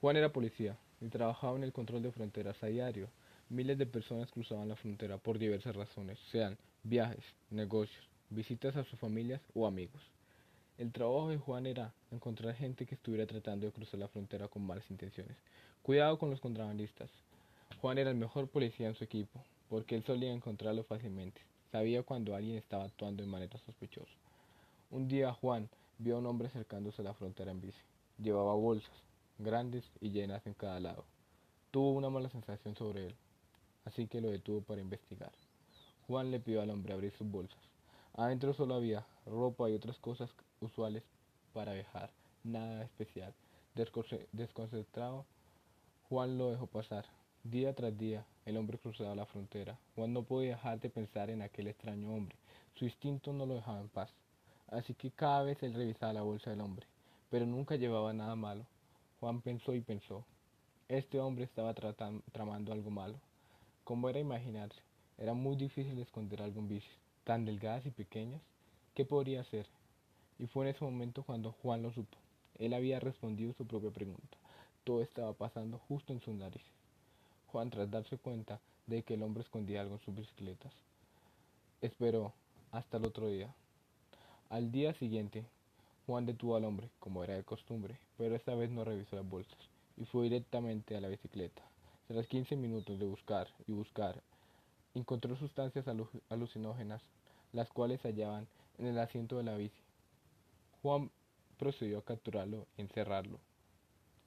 Juan era policía y trabajaba en el control de fronteras a diario. Miles de personas cruzaban la frontera por diversas razones, sean viajes, negocios, visitas a sus familias o amigos. El trabajo de Juan era encontrar gente que estuviera tratando de cruzar la frontera con malas intenciones. Cuidado con los contrabandistas. Juan era el mejor policía en su equipo, porque él solía encontrarlo fácilmente. Sabía cuando alguien estaba actuando de manera sospechosa. Un día Juan vio a un hombre acercándose a la frontera en bici. Llevaba bolsas, grandes y llenas en cada lado. Tuvo una mala sensación sobre él, así que lo detuvo para investigar. Juan le pidió al hombre abrir sus bolsas. Adentro solo había ropa y otras cosas usuales para viajar, nada especial. Desconcentrado, Juan lo dejó pasar. Día tras día, el hombre cruzaba la frontera. Juan no podía dejar de pensar en aquel extraño hombre. Su instinto no lo dejaba en paz. Así que cada vez él revisaba la bolsa del hombre, pero nunca llevaba nada malo. Juan pensó y pensó. Este hombre estaba tramando algo malo. Como era imaginarse, era muy difícil esconder algo en bicis, tan delgadas y pequeñas. ¿Qué podría hacer? Y fue en ese momento cuando Juan lo supo. Él había respondido su propia pregunta. Todo estaba pasando justo en sus narices. Juan, tras darse cuenta de que el hombre escondía algo en sus bicicletas, esperó hasta el otro día. Al día siguiente, Juan detuvo al hombre, como era de costumbre, pero esta vez no revisó las bolsas y fue directamente a la bicicleta. Tras 15 minutos de buscar y buscar, encontró sustancias alucinógenas, las cuales se hallaban en el asiento de la bici. Juan procedió a capturarlo y encerrarlo.